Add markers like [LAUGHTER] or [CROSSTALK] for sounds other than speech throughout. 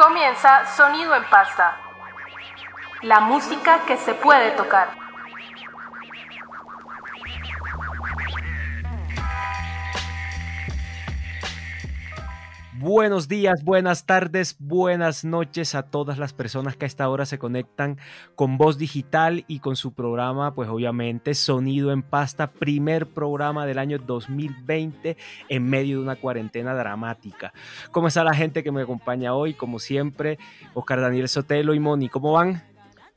Comienza Sonido en Pasta. La música que se puede tocar. Buenos días, buenas tardes, buenas noches a todas las personas que a esta hora se conectan con Voz Digital y con su programa, pues obviamente Sonido en Pasta, primer programa del año 2020 en medio de una cuarentena dramática. ¿Cómo está la gente que me acompaña hoy? Como siempre, Oscar Daniel Sotelo y Moni, ¿cómo van?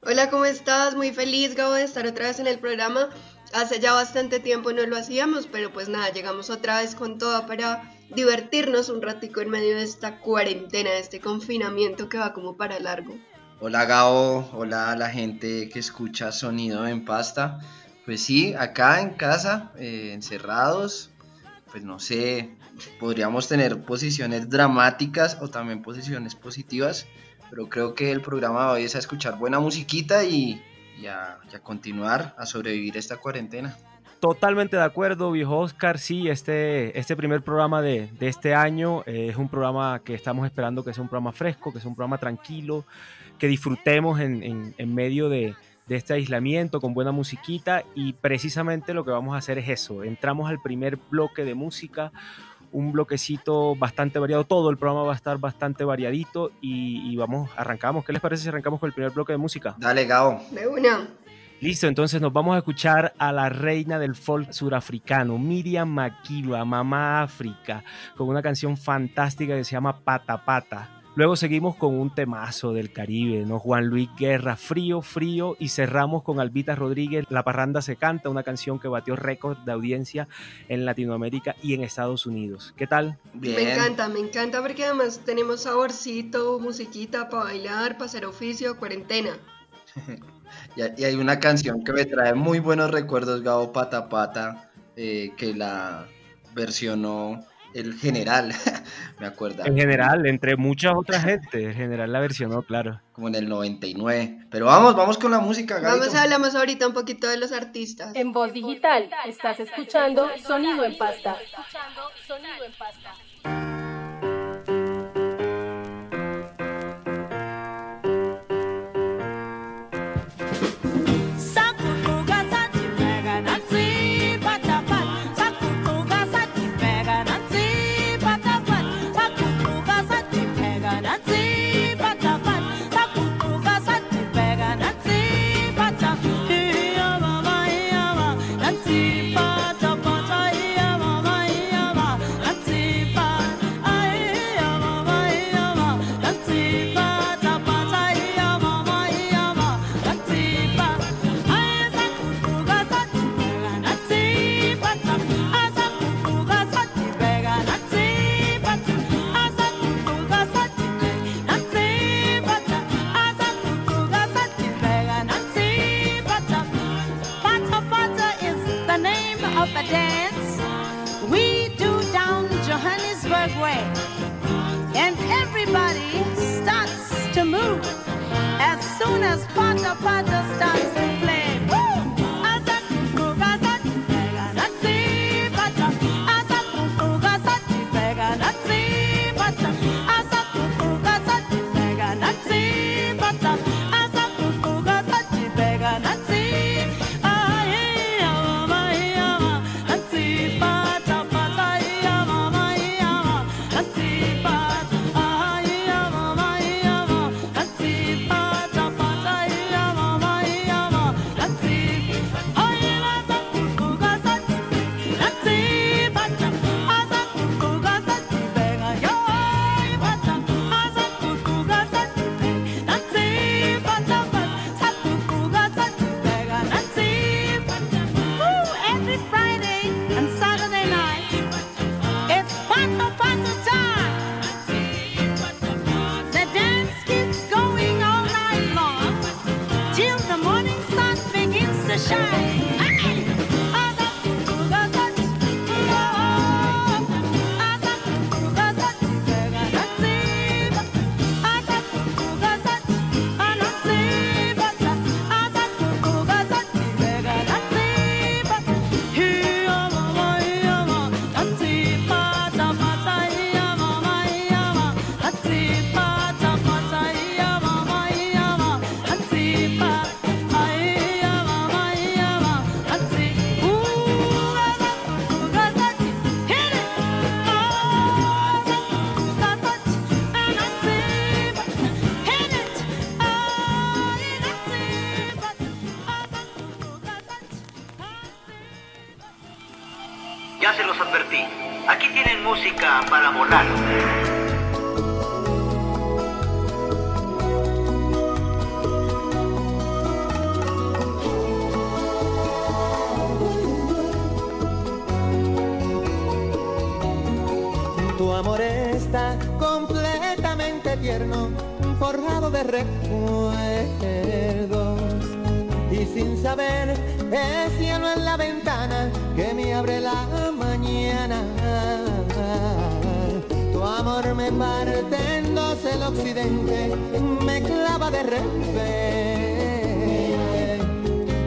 Hola, ¿cómo estás? Muy feliz, Gabo, de estar otra vez en el programa. Hace ya bastante tiempo no lo hacíamos, pero pues nada, llegamos otra vez con todo para divertirnos un ratico en medio de esta cuarentena, de este confinamiento que va como para largo. Hola Gabo, hola a la gente que escucha Sonido en Pasta. Pues sí, acá en casa, eh, encerrados, pues no sé, podríamos tener posiciones dramáticas o también posiciones positivas, pero creo que el programa de hoy es a escuchar buena musiquita y, a, y a continuar a sobrevivir esta cuarentena. Totalmente de acuerdo, viejo Oscar. Sí, este, este primer programa de, de este año eh, es un programa que estamos esperando que sea un programa fresco, que sea un programa tranquilo, que disfrutemos en, en, en medio de, de, este aislamiento con buena musiquita y precisamente lo que vamos a hacer es eso. Entramos al primer bloque de música, un bloquecito bastante variado, todo el programa va a estar bastante variadito y, y vamos, arrancamos. ¿Qué les parece si arrancamos con el primer bloque de música? Dale, Gabo. De una. Listo, entonces nos vamos a escuchar a la reina del folk surafricano, Miriam Makiba, Mamá África, con una canción fantástica que se llama Pata Pata. Luego seguimos con un temazo del Caribe, ¿no? Juan Luis Guerra, Frío, Frío, y cerramos con Albita Rodríguez, La Parranda se canta, una canción que batió récord de audiencia en Latinoamérica y en Estados Unidos. ¿Qué tal? Bien. Me encanta, me encanta porque además tenemos saborcito, musiquita para bailar, para hacer oficio, cuarentena. [LAUGHS] y hay una canción que me trae muy buenos recuerdos, Gabo Pata Pata, eh, que la versionó el general, [LAUGHS] me acuerdo. El general, entre muchas otras gente, el general la versionó, claro. Como en el 99. Pero vamos, vamos con la música, Gabito. Vamos, hablamos ahorita un poquito de los artistas. En voz digital, estás escuchando Sonido en Pasta. Sonido en Pasta. Tu amor está completamente tierno, forrado de recuerdos. Y sin saber, el cielo en la ventana que me abre la mañana. Tu amor me parte en el occidente, me clava de revés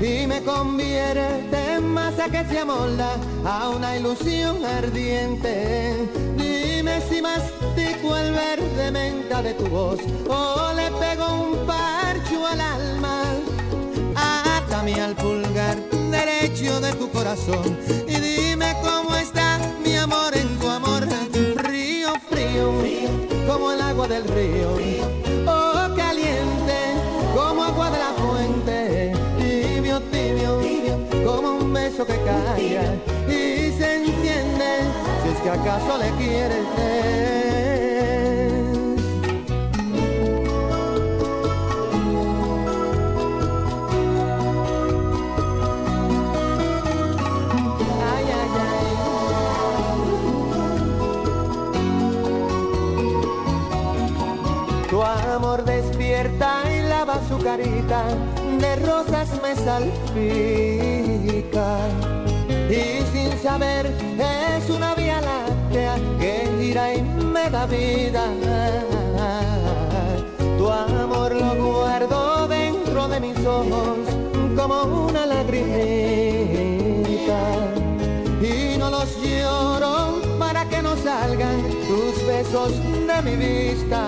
y me convierte en masa que se amolda a una ilusión ardiente. Dime si mastico el verde menta de tu voz o le pego un parcho al alma. Atame al pulgar derecho de tu corazón y dime cómo está mi amor en tu amor. Frío, frío, como el agua del río. Oh, caliente, como agua de la fuente. Tibio, tibio, como un beso que calla que acaso le quieres. Ay, ay, ay. Tu amor despierta y lava su carita, de rosas me salpica. Y sin saber es una que gira y me da vida. Tu amor lo guardo dentro de mis ojos como una lagrimita y no los lloro para que no salgan tus besos de mi vista.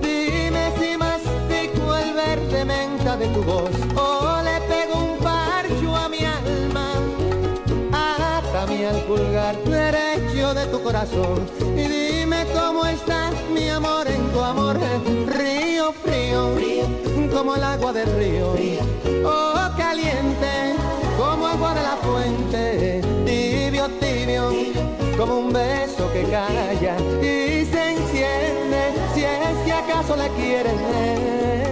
Dime si mastico el verde menta de tu voz o corazón y dime cómo está mi amor en tu amor. Río frío, como el agua del río. Oh, caliente, como agua de la fuente. Tibio, tibio, como un beso que calla y se enciende si es que acaso le quieres.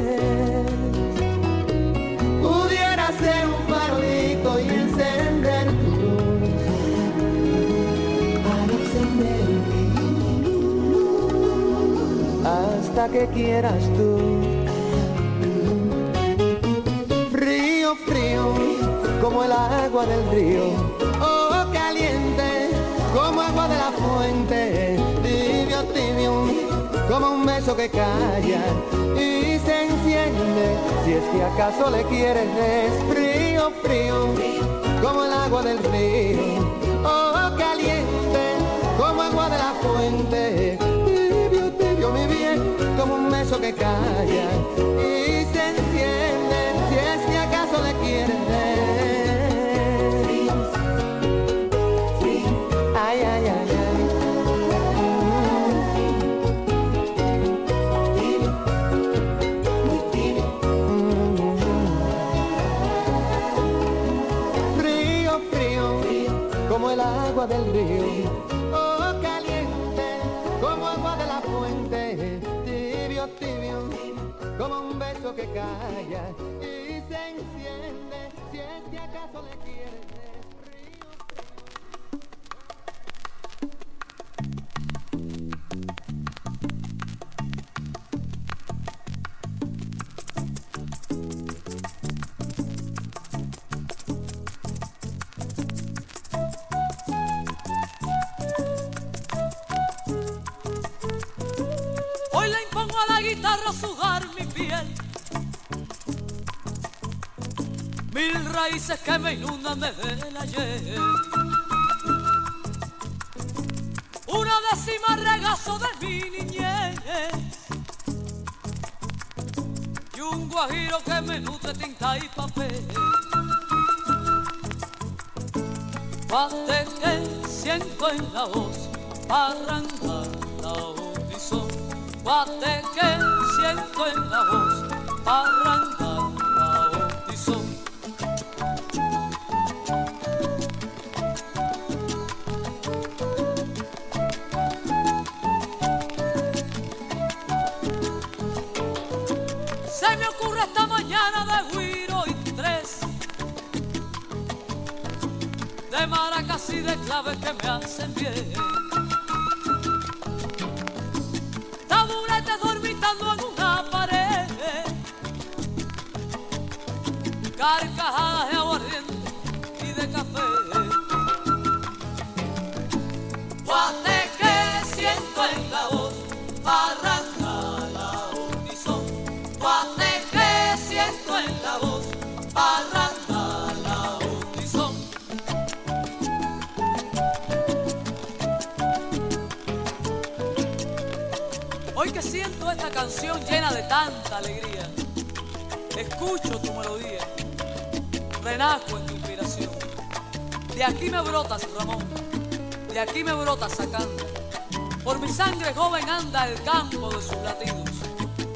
Que quieras tú. Frío, frío, como el agua del río. Oh, caliente, como agua de la fuente. Tibio, tibio, como un beso que calla y se enciende. Si es que acaso le quieres, frío, frío, como el agua del río. Oh, caliente, como agua de la fuente. Tibio, tibio, mi bien, como un beso que calla y se enciende. Si es que acaso le quieres. Ay, ay, ay, ay. Frío, frío, como el agua del río. Que calla y se enciende. Si es que acaso le quieres. Raíces que me inundan desde el ayer. Una décima regazo de mi niñez. Y un guajiro que me nutre tinta y papel. Bate que siento en la voz arrancar la horizonte. Bate que siento en la voz arrancar brotas, Ramón, de aquí me brotas sacando. Por mi sangre joven anda el campo de sus latidos,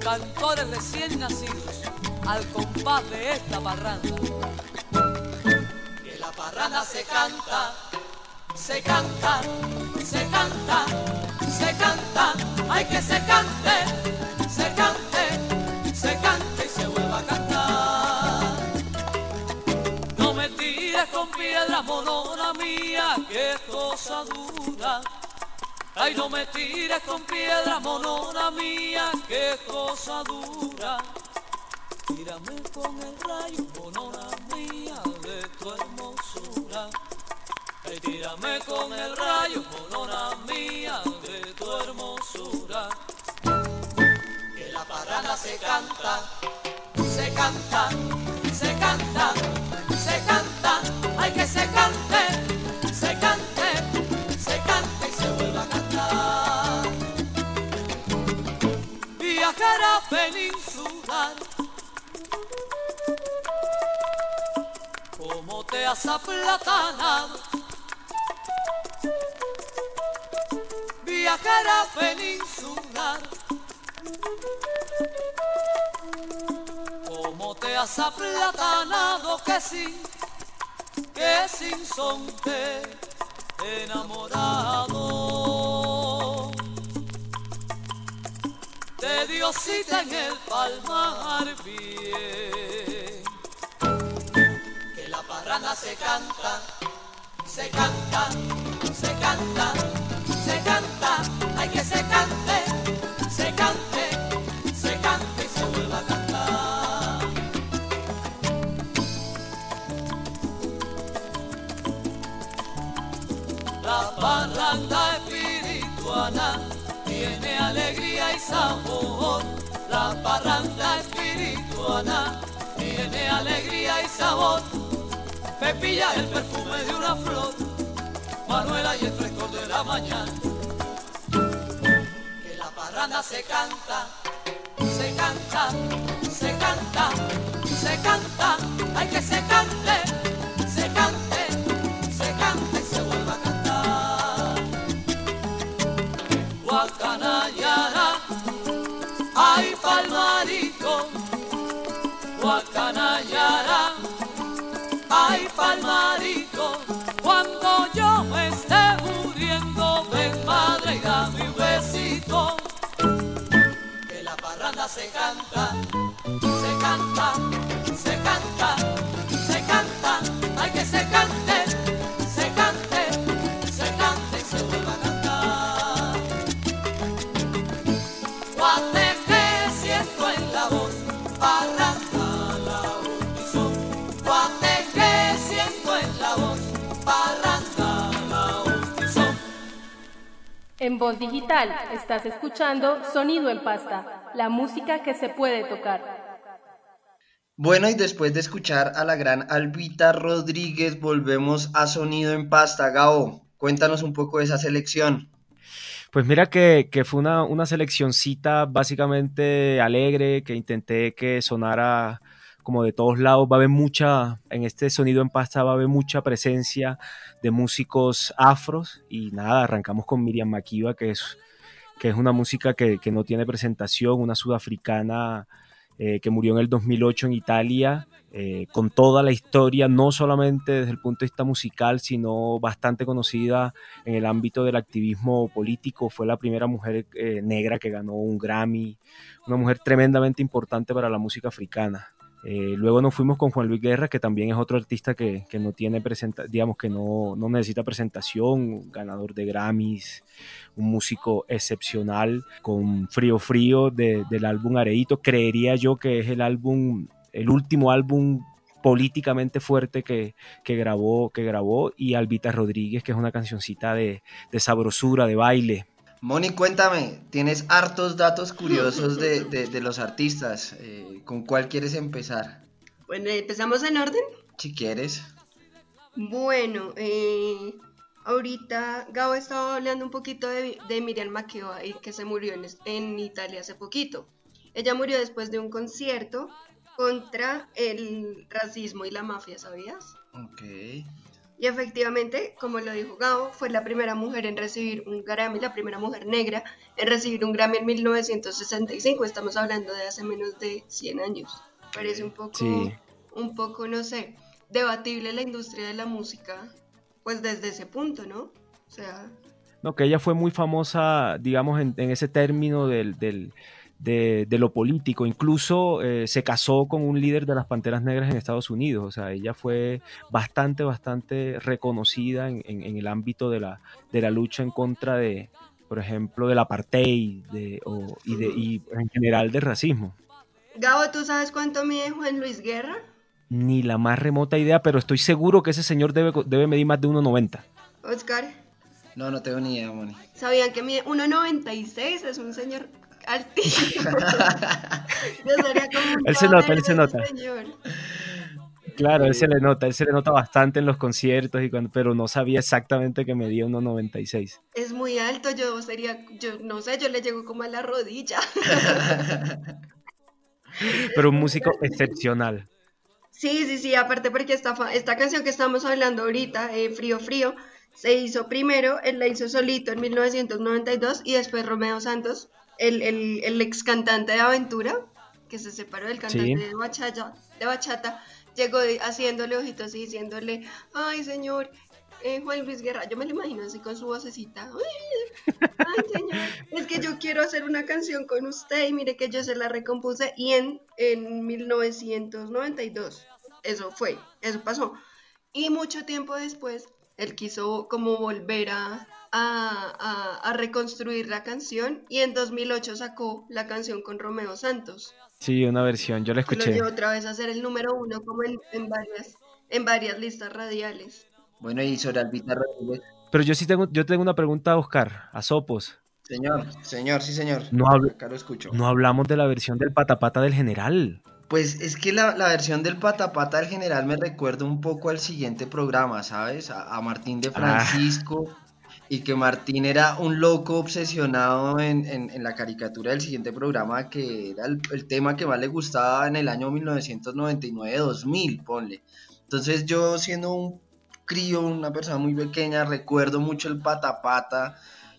cantores recién nacidos, al compás de esta parranda. Que la parranda se canta, se canta, se canta, se canta, hay que se cante, se cante, se cante y se vuelva a cantar. No me tires con piedras, Ay, no me tires con piedras, monona mía, es cosa dura. Tírame con el rayo, monona mía, de tu hermosura. Ay, tírame con el rayo, monona mía, de tu hermosura. Que la parranda se canta, se canta, se canta, se canta, hay que se cante, se cante, peninsular, como te has aplatanado. Viajera peninsular, como te has aplatanado que sí, que sin son te enamorado de Diosita en el palmar bien. Que la parranda se canta, se canta, se canta, se canta, hay que se cante, se cante, se cante y se vuelva a cantar. La parranda espirituana tiene alegría y sabor. La parranda espirituana tiene alegría y sabor. Pepilla el perfume de una flor, Manuela y el frescor de la mañana. Que la parranda se canta, se canta, se canta, se canta, hay que se cante, se canta, se canta, se canta, se canta, hay que se cante, En voz digital estás escuchando Sonido en Pasta, la música que se puede tocar. Bueno, y después de escuchar a la gran Albita Rodríguez, volvemos a Sonido en Pasta. Gabo, cuéntanos un poco de esa selección. Pues mira que, que fue una, una seleccioncita básicamente alegre, que intenté que sonara como de todos lados. Va a haber mucha, en este sonido en pasta va a haber mucha presencia de músicos afros y nada, arrancamos con Miriam Makiba, que es, que es una música que, que no tiene presentación, una sudafricana eh, que murió en el 2008 en Italia, eh, con toda la historia, no solamente desde el punto de vista musical, sino bastante conocida en el ámbito del activismo político. Fue la primera mujer eh, negra que ganó un Grammy, una mujer tremendamente importante para la música africana. Eh, luego nos fuimos con Juan Luis Guerra, que también es otro artista que, no tiene presenta digamos que no, no, necesita presentación, ganador de Grammys, un músico excepcional, con Frío Frío de, del álbum Areito. Creería yo que es el álbum, el último álbum políticamente fuerte que, que, grabó, que grabó, y Albita Rodríguez, que es una cancioncita de, de sabrosura, de baile, Moni, cuéntame, tienes hartos datos curiosos de, de, los artistas. Eh, ¿Con cuál quieres empezar? Bueno, ¿empezamos en orden? Si quieres. Bueno, eh, ahorita Gabo estaba hablando un poquito de, de Miriam Makeba, que se murió en, en Italia hace poquito. Ella murió después de un concierto contra el racismo y la mafia, ¿sabías? Ok. Y efectivamente, como lo dijo Gao, fue la primera mujer en recibir un Grammy, la primera mujer negra en recibir un Grammy en 1965. Estamos hablando de hace menos de 100 años. Parece un poco, un poco, no sé, debatible la industria de la música, pues desde ese punto, ¿no? O sea... No, que ella fue muy famosa, digamos, en, ese término del de, lo político. Incluso eh, se casó con un líder de las Panteras Negras en Estados Unidos. O sea, ella fue bastante, bastante reconocida en, el ámbito de la, de la lucha en contra de, por ejemplo, del apartheid de, y, de, y en general del racismo. Gabo, ¿tú sabes cuánto mide Juan Luis Guerra? Ni la más remota idea, pero estoy seguro que ese señor debe, debe medir más de 1,90. Oscar. No, no tengo ni idea, Moni. ¿Sabían que mide 1,96? Es un señor altísimo. [LAUGHS] Yo sería como un él se nota, él se nota. Claro, él se le nota, él se le nota bastante en los conciertos, y cuando, pero no sabía exactamente que medía 1,96. Es muy alto, yo sería, yo no sé, yo le llego como a la rodilla. [LAUGHS] pero un músico excepcional. Sí, sí, sí, aparte porque esta, esta canción que estamos hablando ahorita, eh, Frío Frío, se hizo primero, él la hizo solito en 1992 y después Romeo Santos el, ex cantante de Aventura, que se separó del cantante de, bachata, de bachata, llegó haciéndole ojitos y diciéndole, ay señor, eh, Juan Luis Guerra, yo me lo imagino así con su vocecita, ay señor, es que yo quiero hacer una canción con usted y mire que yo se la recompuse y en, en 1992, eso fue, eso pasó. Y mucho tiempo después, él quiso como volver a, a, reconstruir la canción y en 2008 sacó la canción con Romeo Santos. Sí, una versión, yo la escuché. Lo otra vez a ser el número uno como en, varias, en varias listas radiales. Bueno, y sobre Albita Rodríguez. Pero yo sí tengo, yo tengo una pregunta a Oscar, a Sopos. Señor, señor, sí señor. No, escucho. no hablamos de la versión del patapata del general. Pues es que la, versión del patapata del general me recuerda un poco al siguiente programa, ¿sabes? A, Martín de ah. Y que Martín era un loco obsesionado en, la caricatura del siguiente programa, que era el, tema que más le gustaba en el año 1999-2000, ponle. Entonces yo siendo un crío, una persona muy pequeña, recuerdo mucho el pata pata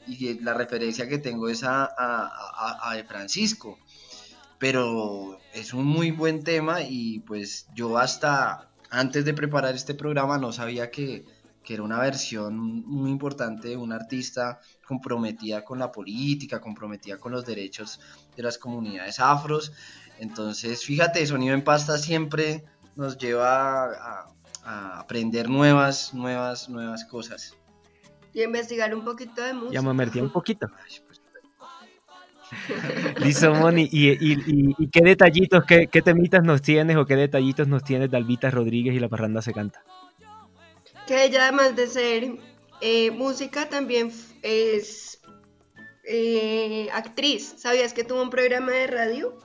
y la referencia que tengo es a, a, a Francisco. Pero es un muy buen tema y pues yo hasta antes de preparar este programa no sabía que que era una versión muy importante de una artista comprometida con la política, comprometida con los derechos de las comunidades afros. Entonces, fíjate, Sonido en Pasta siempre nos lleva a, aprender nuevas, nuevas, nuevas cosas. Y investigar un poquito de música. Ya me metí un poquito. [LAUGHS] Pues, Listo, Moni. ¿Y, qué detallitos, qué, qué, temitas nos tienes o qué detallitos nos tienes de Albita Rodríguez y La Parranda se canta? Que ella además de ser eh, música también es eh, actriz. ¿Sabías que tuvo un programa de radio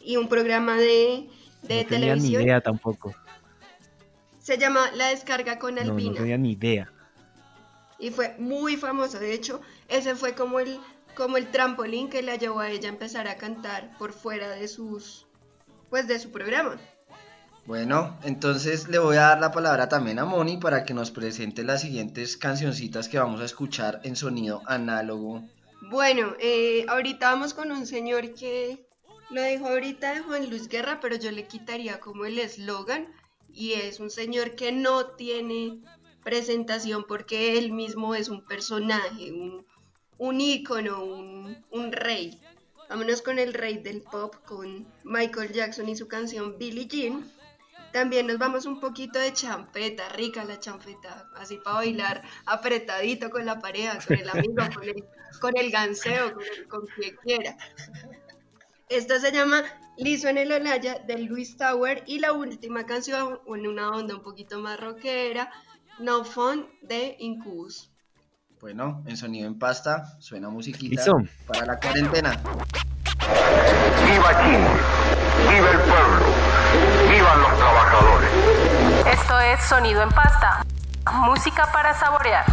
y un programa de, de no televisión? Tenía ni idea tampoco. Se llama La Descarga con Albina. No, tenía ni idea. Y fue muy famosa. De hecho, ese fue como el, como el trampolín que la llevó a ella a empezar a cantar por fuera de sus pues de su programa. Bueno, entonces le voy a dar la palabra también a Moni para que nos presente las siguientes cancioncitas que vamos a escuchar en sonido análogo. Bueno, eh, ahorita vamos con un señor que lo dijo ahorita de Juan Luis Guerra, pero yo le quitaría como el eslogan y es un señor que no tiene presentación porque él mismo es un personaje, un, un ícono, un, un rey. Vámonos con el rey del pop, con Michael Jackson y su canción Billie Jean. También nos vamos un poquito de champeta, rica la champeta, así para bailar apretadito con la pareja, con el amigo, con el, con el ganseo, con, quien quiera. Esta se llama Liso en el Olaya de Luis Tower y la última canción, en una onda un poquito más rockera, No Fun de Incubus. Bueno, en sonido en pasta suena musiquita para la cuarentena. Viva Chile, viva el pueblo, vivan los trabajadores. Esto es Sonido en Pasta, música para saborear.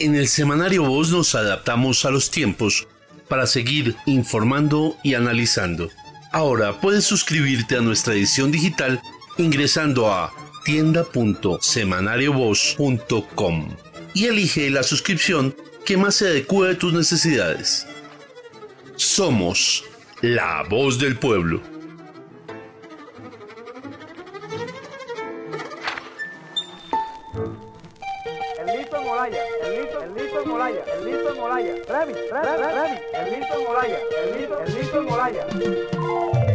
en el semanario Voz nos adaptamos a los tiempos para seguir informando y analizando. Ahora puedes suscribirte a nuestra edición digital ingresando a tienda.semanariovoz.com y elige la suscripción que más se adecue a tus necesidades. Somos la voz del pueblo. Rabbit, Rabbit, Rabbit, el Milton Molaya, el Milton, el Milton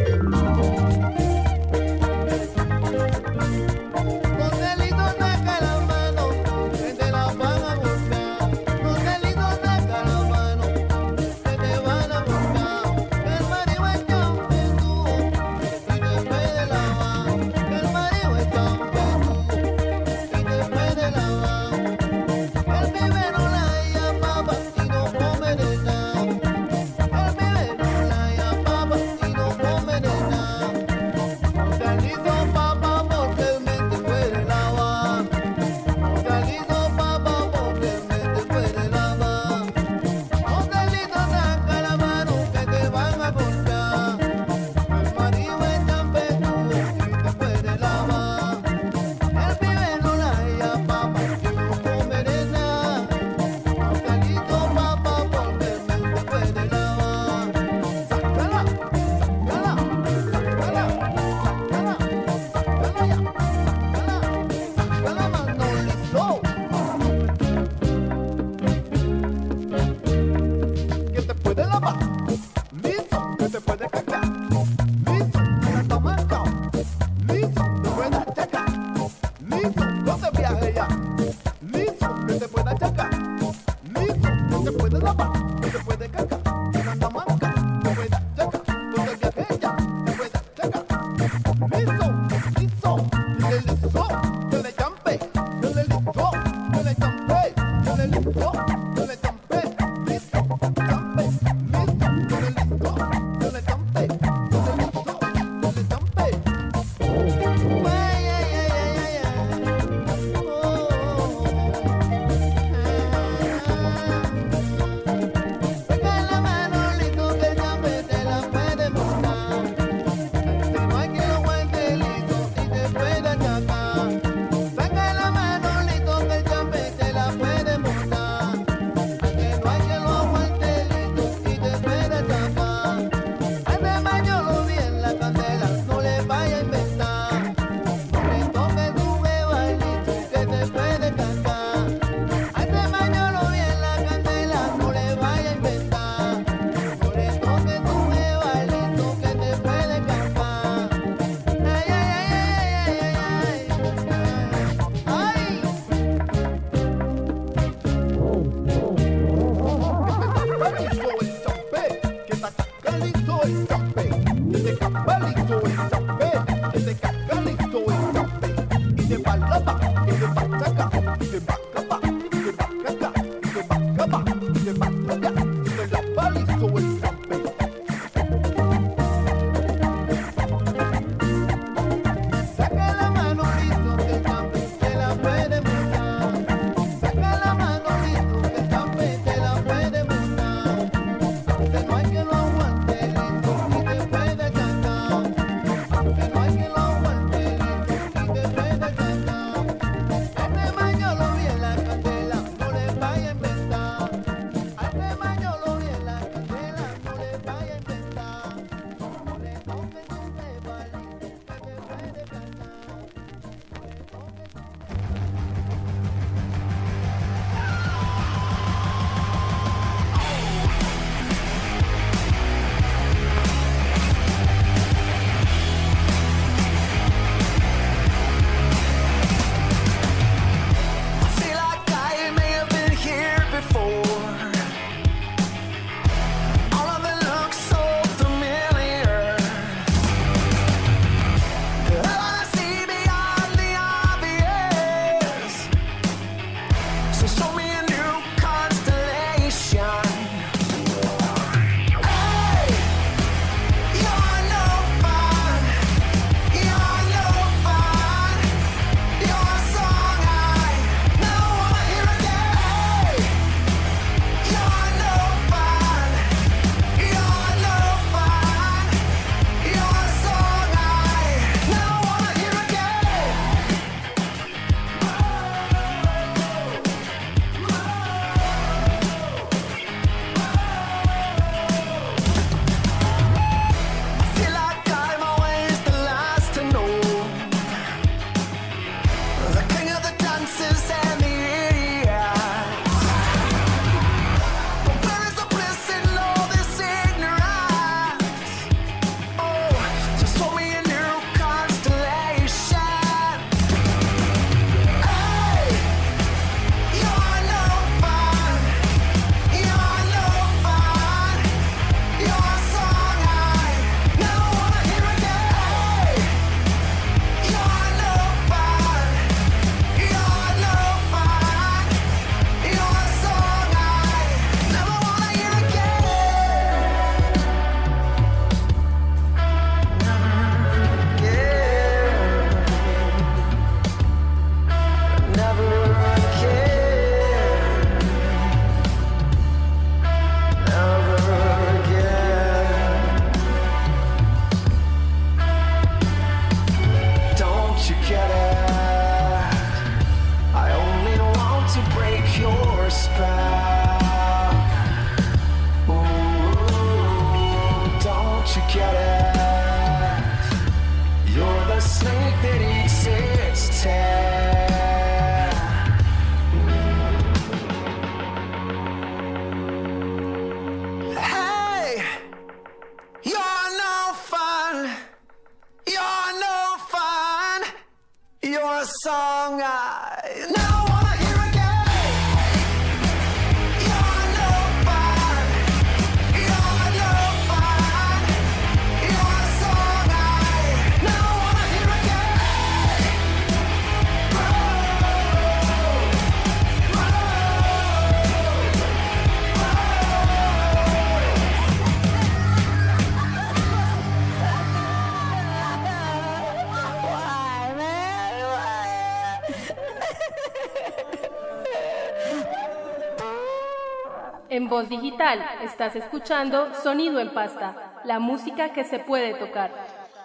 Digital estás escuchando Sonido en Pasta, la música que se puede tocar.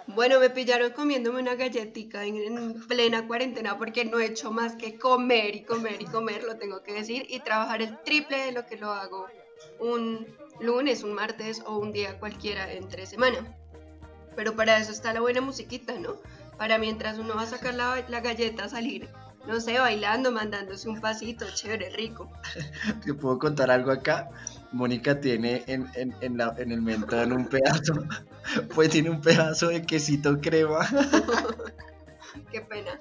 Bueno, me pillaron comiéndome una galletica en, en plena cuarentena porque no he hecho más que comer y comer y comer, lo tengo que decir, y trabajar el triple de lo que lo hago un lunes, un martes o un día cualquiera entre semana. Pero para eso está la buena musiquita, ¿no? Para mientras uno va a sacar la, la galleta, salir, no sé, bailando, mandándose un pasito, chévere, rico. [LAUGHS] Te puedo contar algo acá. Mónica tiene en, en, en, la- en el mentón un pedazo, [LAUGHS] pues tiene un pedazo de quesito crema. [LAUGHS] Qué pena.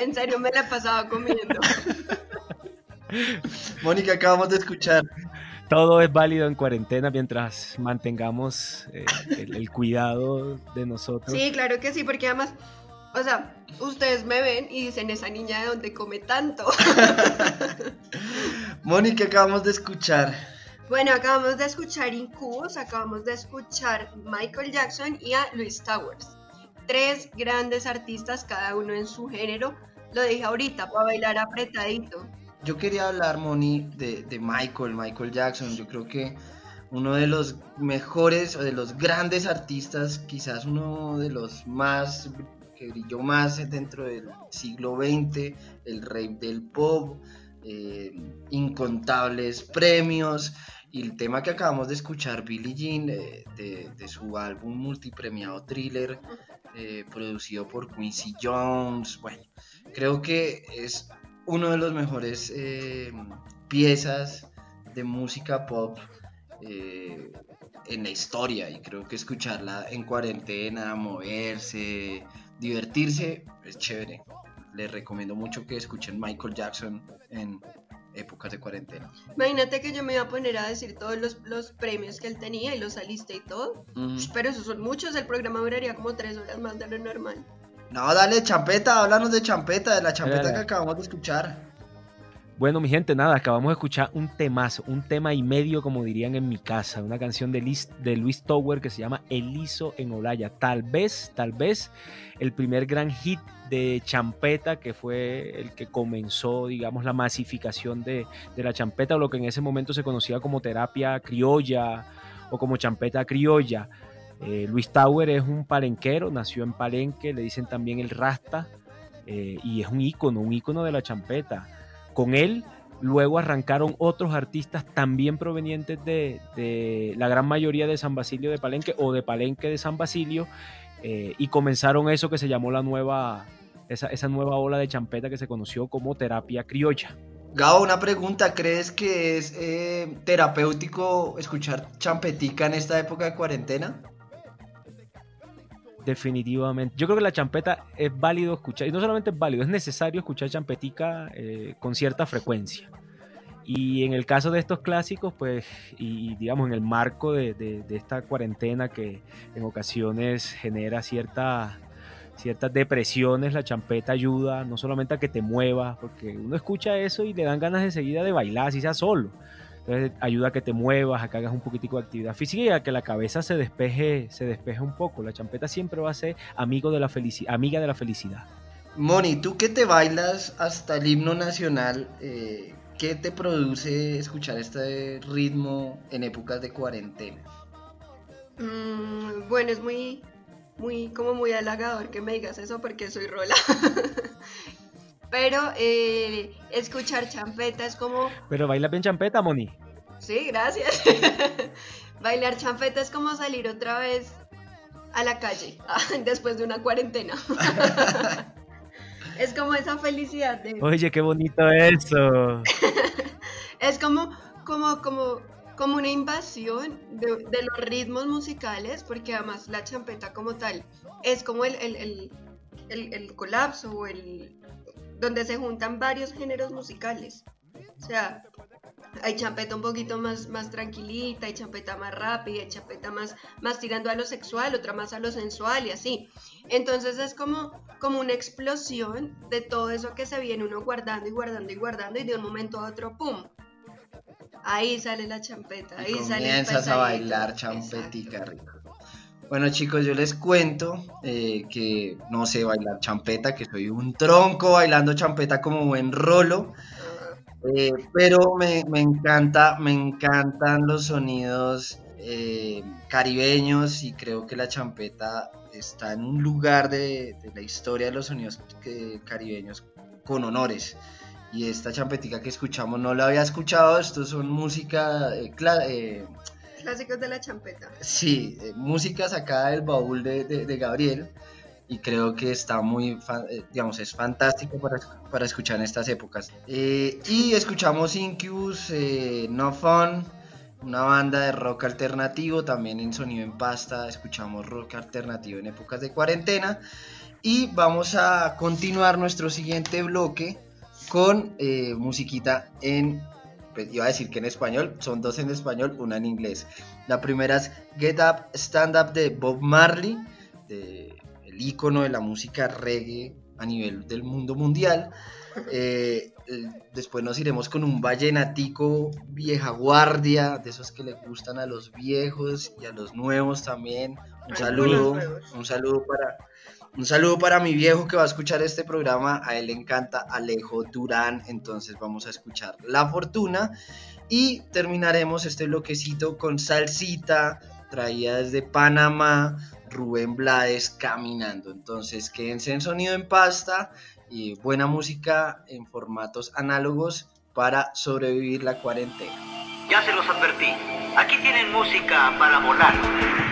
En serio, me la he pasado comiendo. Mónica, acabamos de escuchar. Todo es válido en cuarentena mientras mantengamos eh, el, el cuidado de nosotros. Sí, claro que sí, porque además, o sea, ustedes me ven y dicen, esa niña de dónde come tanto. [LAUGHS] Mónica, acabamos de escuchar. Bueno, acabamos de escuchar Incubus, acabamos de escuchar Michael Jackson y a Luis Towers. Tres grandes artistas, cada uno en su género. Lo dije ahorita, para bailar apretadito. Yo quería hablar, Moni, de, de Michael, Michael Jackson. Yo creo que uno de los mejores o de los grandes artistas, quizás uno de los más que brilló más dentro del siglo XX, el rey del pop, eh, incontables premios. Y el tema que acabamos de escuchar, Billie Jean, eh, de, de su álbum multipremiado Thriller, eh, producido por Quincy Jones. Bueno, creo que es uno de los mejores piezas de música pop en la historia y creo que escucharla en cuarentena, moverse, divertirse, es chévere. Les recomiendo mucho que escuchen Michael Jackson en épocas de cuarentena. Imagínate que yo me iba a poner a decir todos los, los premios que él tenía y los aliste y todo. Pero esos son muchos, el programa duraría como tres horas más de lo normal. No, dale, champeta, háblanos de champeta, de la champeta Dale. que acabamos de escuchar. Bueno, mi gente, nada, acabamos de escuchar un temazo, un tema y medio, como dirían en mi casa, una canción de, de Luis Tower que se llama Eliso en Olaya. Tal vez, tal vez, el primer gran hit de champeta que fue el que comenzó, digamos, la masificación de, de la champeta o lo que en ese momento se conocía como terapia criolla o como champeta criolla. Eh, Luis Tower es un palenquero, nació en Palenque, le dicen también el Rasta, eh, y es un ícono, un ícono de la champeta. Con él luego arrancaron otros artistas también provenientes de, la gran mayoría de San Basilio de Palenque o de Palenque de San Basilio eh, y comenzaron eso que se llamó la nueva, esa, esa nueva ola de champeta que se conoció como terapia criolla. Gabo, una pregunta, ¿crees que es eh, terapéutico escuchar champetica en esta época de cuarentena? Definitivamente. Yo creo que la champeta es válido escuchar, y no solamente es válido, es necesario escuchar champetica eh, con cierta frecuencia. Y en el caso de estos clásicos, pues, y digamos en el marco de, de- esta cuarentena que en ocasiones genera cierta, ciertas depresiones, la champeta ayuda no solamente a que te muevas, porque uno escucha eso y le dan ganas de seguida de bailar, así sea solo. Entonces ayuda a que te muevas, a que hagas un poquitico de actividad física y a que la cabeza se despeje, se despeje un poco. La champeta siempre va a ser amigo de la amiga de la felicidad. Moni, tú que te bailas hasta el himno nacional, eh, ¿qué te produce escuchar este ritmo en épocas de cuarentena? Mm, bueno, es muy, muy, como muy halagador que me digas eso porque soy rola. [LAUGHS] Pero eh, escuchar champeta es como, Pero baila bien champeta, Moni. sí, gracias. [LAUGHS] Bailar champeta es como salir otra vez a la calle [LAUGHS] después de una cuarentena. [LAUGHS] es como esa felicidad de, Oye, qué bonito eso. Es como, como, como, como una invasión de, de los ritmos musicales, porque además la champeta como tal es como el, el, el, el- el colapso o el donde se juntan varios géneros musicales. O sea, hay champeta un poquito más, más tranquilita, hay champeta más rápida, hay champeta más, más tirando a lo sexual, otra más a lo sensual y así. Entonces es como, como una explosión de todo eso que se viene uno guardando y guardando y guardando y de un momento a otro, ¡pum! Ahí sale la champeta, ahí Y sale el comienzas a bailar champetica rico. Bueno chicos, yo les cuento eh, que no sé bailar champeta, que soy un tronco bailando champeta como buen rolo. Eh, pero me, me encanta, me encantan los sonidos eh, caribeños y creo que la champeta está en un lugar de, la historia de los sonidos caribeños con honores. Y esta champetica que escuchamos no la había escuchado, estos son música, eh, eh, Clásicos de la champeta. sí, eh, música sacada del baúl de, de- Gabriel y creo que está muy, eh, digamos, es fantástico para, para escuchar en estas épocas. Eh, y escuchamos Incubus, No Fun, una banda de rock alternativo, también en sonido en pasta, escuchamos rock alternativo en épocas de cuarentena. Y vamos a continuar nuestro siguiente bloque con musiquita en, pues, iba a decir que en español, son dos en español, una en inglés. La primera es Get Up, Stand Up de Bob Marley, de- el ícono de la música reggae a nivel del mundo mundial. Eh, después nos iremos con un vallenatico vieja guardia, de esos que le gustan a los viejos y a los nuevos también. Un saludo, un saludo para, un saludo para mi viejo que va a escuchar este programa. A él le encanta Alejo Durán, entonces vamos a escuchar La Fortuna. Y terminaremos este bloquecito con Salsita, traída desde Panamá, Rubén Blades caminando. Entonces quédense en sonido en pasta y buena música en formatos análogos para sobrevivir la cuarentena. Ya se los advertí. Aquí tienen música para volar.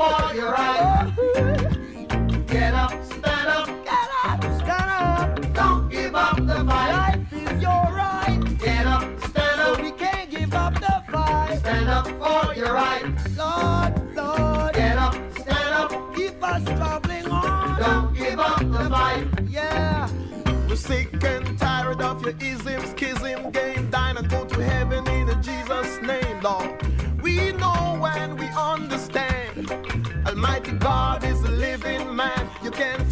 For your rights. Get up, stand up. Get up, stand up. Don't give up the fight. Life is your right. Get up, stand up. So we can't give up the fight. Stand up for your right. Lord, Lord. Get up, stand up. Keep us traveling on. Don't give up the fight. Yeah. We're sick and tired of your ism, schism, game, God is a living man. You can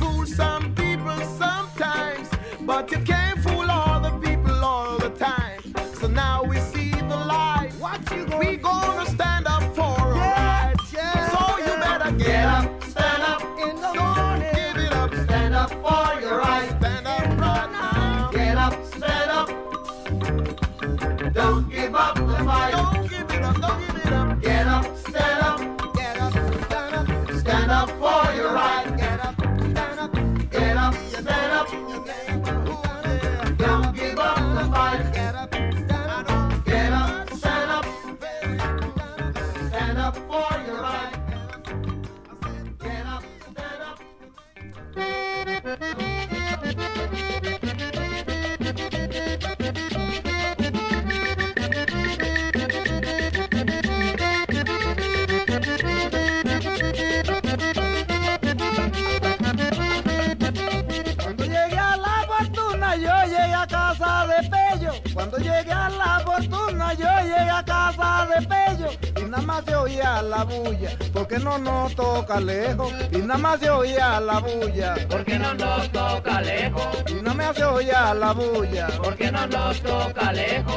nada más se oía la bulla, porque no nos toca lejos y nada más se oía la bulla, porque no nos toca lejos.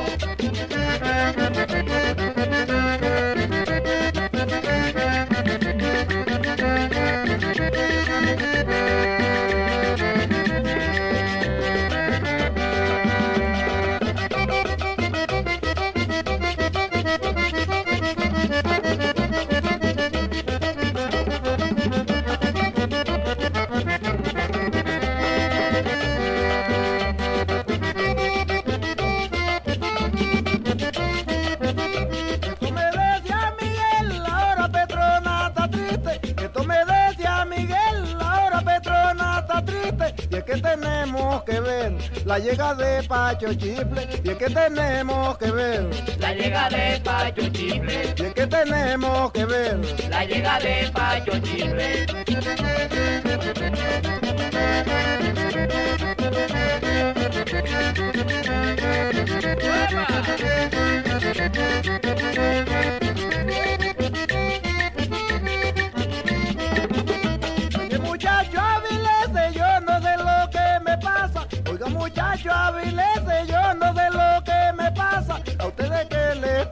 La llegada de Pacho Chifle. Y es que tenemos que ver La llega de Pacho Chifle, y es que tenemos que ver la llega de Pacho Chifle.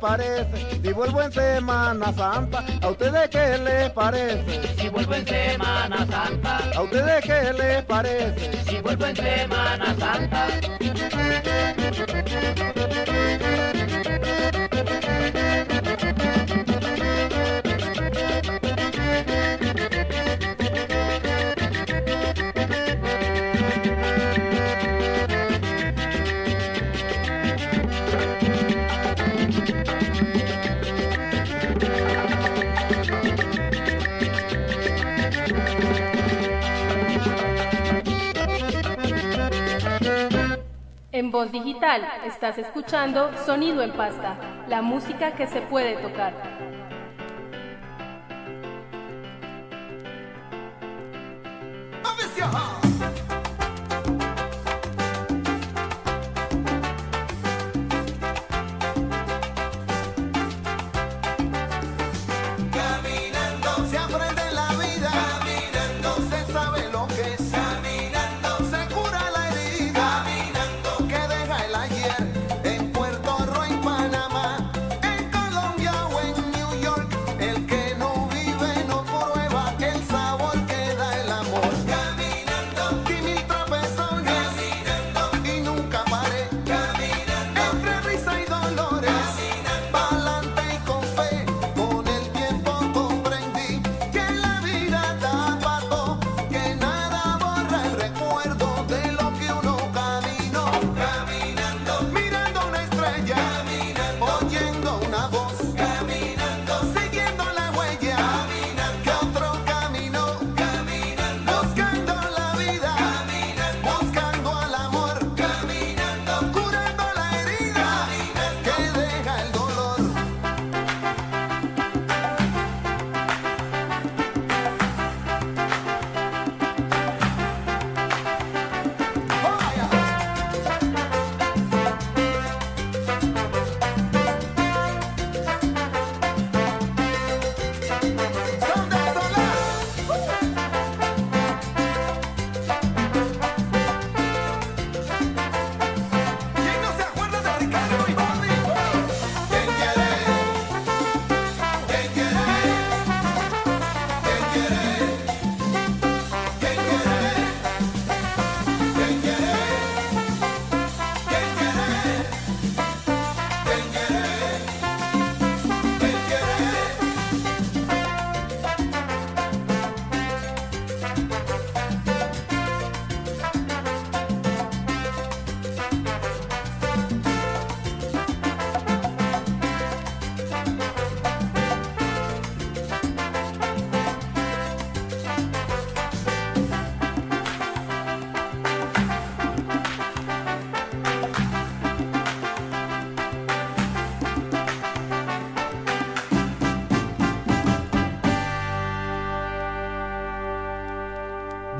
Parece? Si vuelvo en Semana Santa, ¿a ustedes qué les parece? Si vuelvo en Semana Santa, ¿A ustedes qué les parece? si vuelvo en Semana Santa. En Voz Digital estás escuchando Sonido en Pasta, la música que se puede tocar.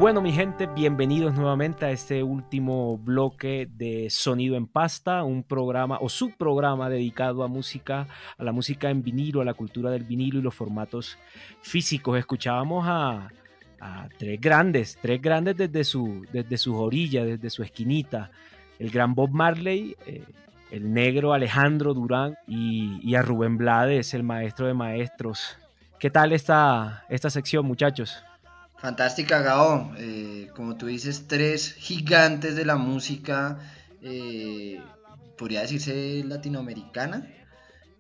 Bueno, mi gente, bienvenidos nuevamente a este último bloque de Sonido en Pasta, un programa o subprograma dedicado a música, a la música en vinilo, a la cultura del vinilo y los formatos físicos. Escuchábamos a, tres grandes, tres grandes desde, su, desde sus orillas, desde su esquinita. El gran Bob Marley, eh, el negro Alejandro Durán y, y a Rubén Blades, el maestro de maestros. ¿Qué tal esta, esta sección, muchachos? Fantástica, Gao. Eh, como tú dices, tres gigantes de la música, eh, podría decirse latinoamericana,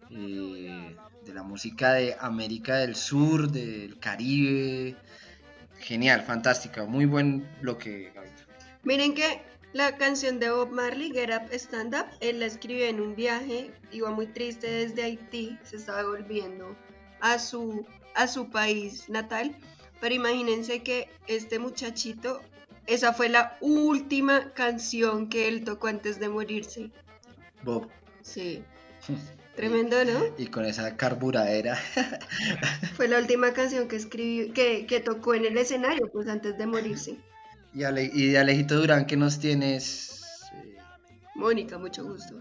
eh, de la música de América del Sur, del Caribe. Genial, fantástica, muy buen bloque. Miren que la canción de Bob Marley, Get Up, Stand Up, él la escribió en un viaje, iba muy triste desde Haití, se estaba volviendo a su, a su país natal. Pero imagínense que este muchachito, esa fue la última canción que él tocó antes de morirse. Bob. Sí. [LAUGHS] Tremendo, ¿no? Y con esa carburadera. [LAUGHS] Fue la última canción que escribió, que, que tocó en el escenario, pues antes de morirse. [LAUGHS] y, Ale- y de Alejito Durán, ¿qué nos tienes? Mónica, mucho gusto.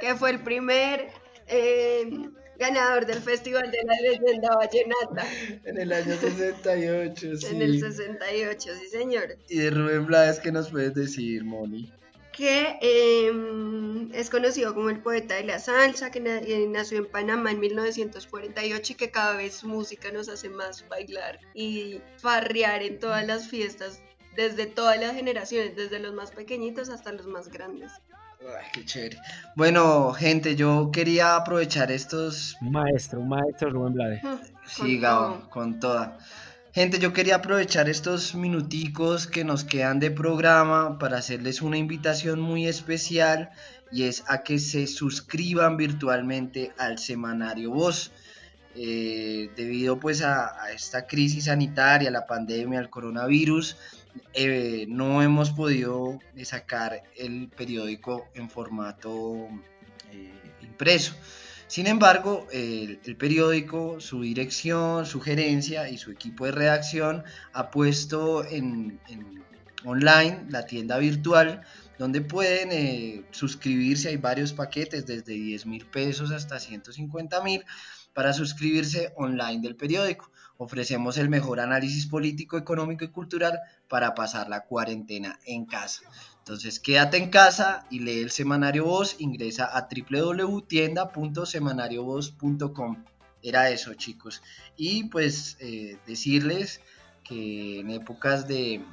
que fue el primer eh, ganador del Festival de la Leyenda Vallenata En el año 68, [LAUGHS] sí. en el 68, sí señor. Y de Rubén Blades, ¿qué nos puedes decir, Moni? que eh, es conocido como el poeta de la salsa, que na- eh, nació en Panamá en 1948 y que cada vez su música nos hace más bailar y farrear en todas las fiestas, desde todas las generaciones, desde los más pequeñitos hasta los más grandes. Ay, qué chévere. Bueno, gente, yo quería aprovechar estos Un maestro, un maestro Rubén Blades. Sí, Gabo, con toda. Gente, yo quería aprovechar estos minuticos que nos quedan de programa para hacerles una invitación muy especial y es a que se suscriban virtualmente al semanario Voz. Eh, debido pues a, a esta crisis sanitaria, la pandemia, el coronavirus, eh, no hemos podido sacar el periódico en formato eh, impreso. Sin embargo, el, periódico, su dirección, su gerencia y su equipo de redacción ha puesto en, en online la tienda virtual donde pueden eh, suscribirse. Hay varios paquetes desde 10 mil pesos hasta 150 mil para suscribirse online del periódico. Ofrecemos el mejor análisis político, económico y cultural para pasar la cuarentena en casa. Entonces quédate en casa y lee el semanario Voz, ingresa a www.tienda.semanariovoz.com. Era eso chicos. Y pues eh, decirles que en épocas de,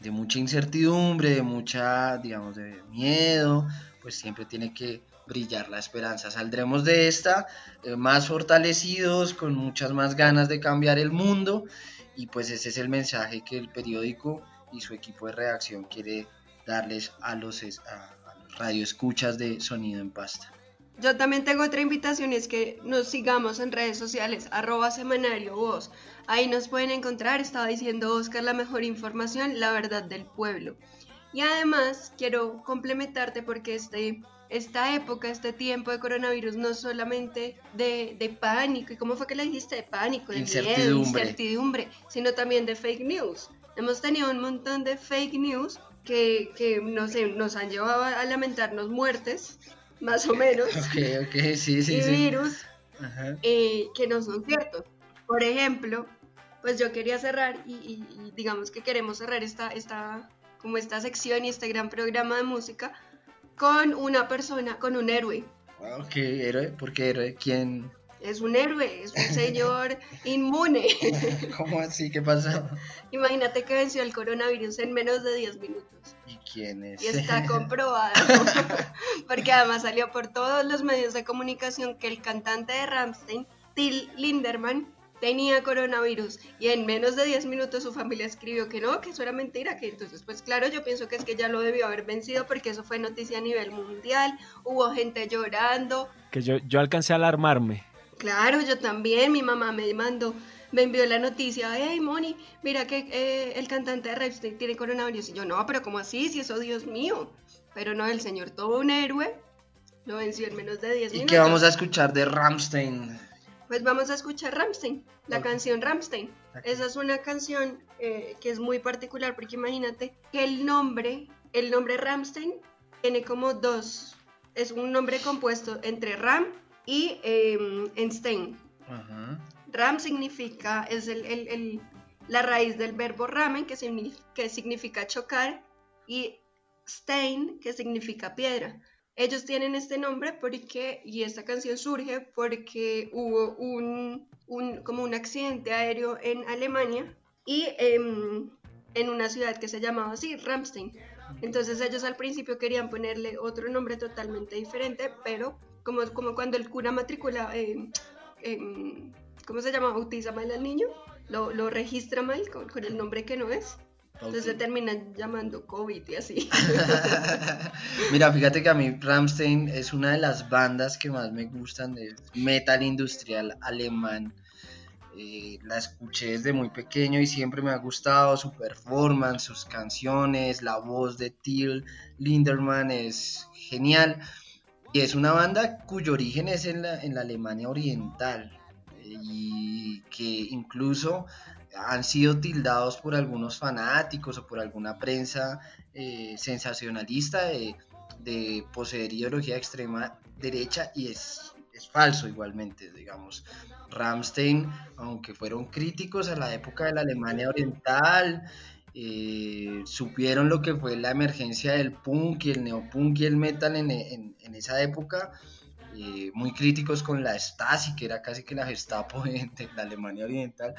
de mucha incertidumbre, de mucha, digamos, de miedo, pues siempre tiene que brillar la esperanza. Saldremos de esta eh, más fortalecidos, con muchas más ganas de cambiar el mundo y pues ese es el mensaje que el periódico y su equipo de redacción quiere darles a los, a, a los radioescuchas de Sonido en Pasta. Yo también tengo otra invitación, es que nos sigamos en redes sociales, arroba semanario voz. Ahí nos pueden encontrar, estaba diciendo Oscar, la mejor información, la verdad del pueblo. Y además quiero complementarte porque este, esta época, este tiempo de coronavirus, no solamente de, de pánico, ¿y cómo fue que le dijiste? De pánico, de miedo, Incertidumbre. incertidumbre, sino también de fake news. Hemos tenido un montón de fake news que, que no sé, nos han llevado a lamentarnos muertes, más o menos [LAUGHS] Ok, ok, sí, sí, y sí. virus Ajá. eh, que no son ciertos. Por ejemplo, pues yo quería cerrar y, y- y digamos que queremos cerrar esta, esta, como esta sección y este gran programa de música con una persona, con un héroe. Ah, Ok, héroe, ¿por qué héroe? ¿Quién? Es un héroe, es un señor [LAUGHS] inmune. [LAUGHS] ¿Cómo así? ¿Qué pasó? Imagínate que venció el coronavirus en menos de 10 minutos. ¿Y quién es? Y está [LAUGHS] comprobado, porque además salió por todos los medios de comunicación que el cantante de Ramstein, Till Linderman, tenía coronavirus y en menos de 10 minutos su familia escribió que no, que eso era mentira, que entonces pues claro, yo pienso que es que ya lo debió haber vencido porque eso fue noticia a nivel mundial, hubo gente llorando, Que yo, yo alcancé a alarmarme. Claro, yo también, mi mamá me mandó, me envió la noticia, hey Moni, mira que eh, el cantante de Ramstein tiene coronavirus. Y yo, no, pero ¿cómo así? Si eso, Dios mío. Pero no, el señor, todo un héroe, lo venció en menos de 10 ¿Y minutos. qué vamos a escuchar de Ramstein? Pues vamos a escuchar Ramstein, la canción Ramstein. Esa es una canción eh, que es muy particular porque imagínate que el nombre, el nombre Ramstein tiene como dos, es un nombre compuesto entre Ram y eh, Stein. Ram significa, es el, el- el- la raíz del verbo ramen, que, signi- que significa chocar, y Stein, que significa piedra. Ellos tienen este nombre porque, y esta canción surge porque hubo un, un- como un accidente aéreo en Alemania y em, en una ciudad que se llamaba así, Ramstein. Entonces ellos al principio querían ponerle otro nombre totalmente diferente, pero como, como cuando el cura matricula, em, ¿cómo se llama? Bautiza mal al niño, lo, lo registra mal con el nombre que no es. Entonces se terminan llamando COVID y así. [LAUGHS] Mira, fíjate que a mí Rammstein es una de las bandas que más me gustan de metal industrial alemán. Eh, la escuché desde muy pequeño y siempre me ha gustado su performance, sus canciones, la voz de Till Linderman es genial. Y es una banda cuyo origen es en la, en la Alemania Oriental eh, y que incluso han sido tildados por algunos fanáticos o por alguna prensa eh, sensacionalista de, de poseer ideología de extrema derecha y es, es falso igualmente, digamos. Rammstein, aunque fueron críticos a la época de la Alemania Oriental, eh, supieron lo que fue la emergencia del punk y el neopunk y el metal en, en- esa época, eh, muy críticos con la Stasi, que era casi que la Gestapo [LAUGHS] de la Alemania Oriental,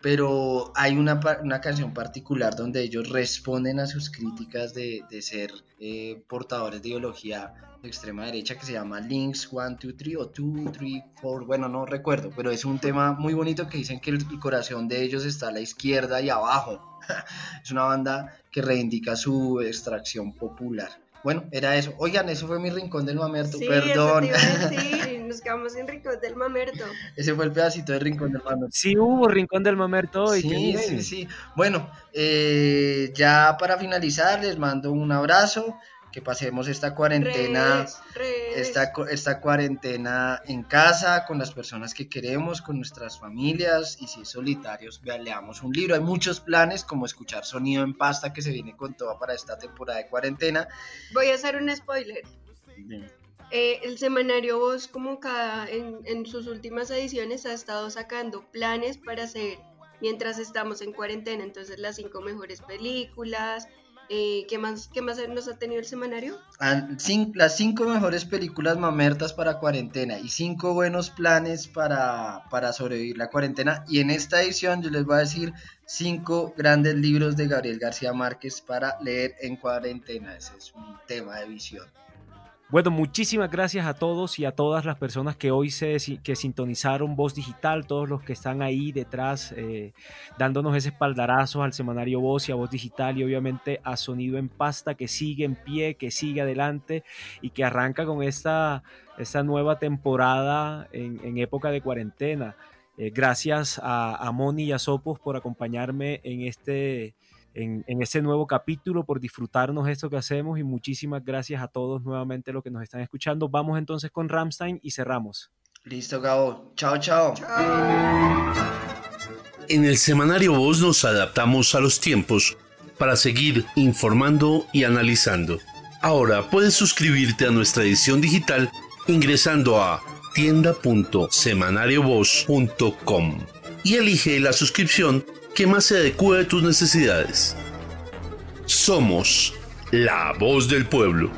pero hay una, una canción particular donde ellos responden a sus críticas de, de ser eh, portadores de ideología de extrema derecha que se llama Links 1, 2, 3 o 2, 3, 4, bueno, no recuerdo, pero es un tema muy bonito que dicen que el, el corazón de ellos está a la izquierda y abajo. [LAUGHS] es una banda que reivindica su extracción popular. Bueno, era eso. Oigan, eso fue mi rincón del mamerto, Sí, perdón. eso te iba a decir, [LAUGHS] nos quedamos en Rincón del Mamerto. Ese fue el pedacito del rincón del mamerto. Sí hubo Rincón del Mamerto hoy. Sí, bien. sí, sí. Bueno, eh, ya para finalizar les mando un abrazo, que pasemos esta cuarentena, Res, res. esta, esta cuarentena en casa, con las personas que queremos, con nuestras familias, y si es solitarios, vea, leamos un libro. Hay muchos planes, como escuchar Sonido en Pasta, que se viene con todo para esta temporada de cuarentena. Voy a hacer un spoiler. Eh, el semanario Voz, como cada en, sus últimas ediciones, ha estado sacando planes para hacer mientras estamos en cuarentena. Entonces, las cinco mejores películas. eh, ¿qué, más, ¿Qué más nos ha tenido el semanario? Las cinco mejores películas mamertas para cuarentena y cinco buenos planes para, para sobrevivir la cuarentena. Y en esta edición yo les voy a decir cinco grandes libros de Gabriel García Márquez para leer en cuarentena. Ese es un tema de visión. Bueno, muchísimas gracias a todos y a todas las personas que hoy se que sintonizaron Voz Digital, todos los que están ahí detrás eh, dándonos ese espaldarazo al semanario Voz y a Voz Digital y obviamente a Sonido en Pasta que sigue en pie, que sigue adelante y que arranca con esta, esta nueva temporada en, en época de cuarentena. Eh, gracias a, a Moni y a Sopos por acompañarme en este, en, en este nuevo capítulo, por disfrutarnos esto que hacemos y muchísimas gracias a todos nuevamente los que nos están escuchando. Vamos entonces con Ramstein y cerramos. Listo, Gabo. Chao, chao. En el semanario Voz nos adaptamos a los tiempos para seguir informando y analizando. Ahora puedes suscribirte a nuestra edición digital ingresando a tienda.semanariovoz.com y elige la suscripción que más se adecue a tus necesidades. Somos la voz del pueblo.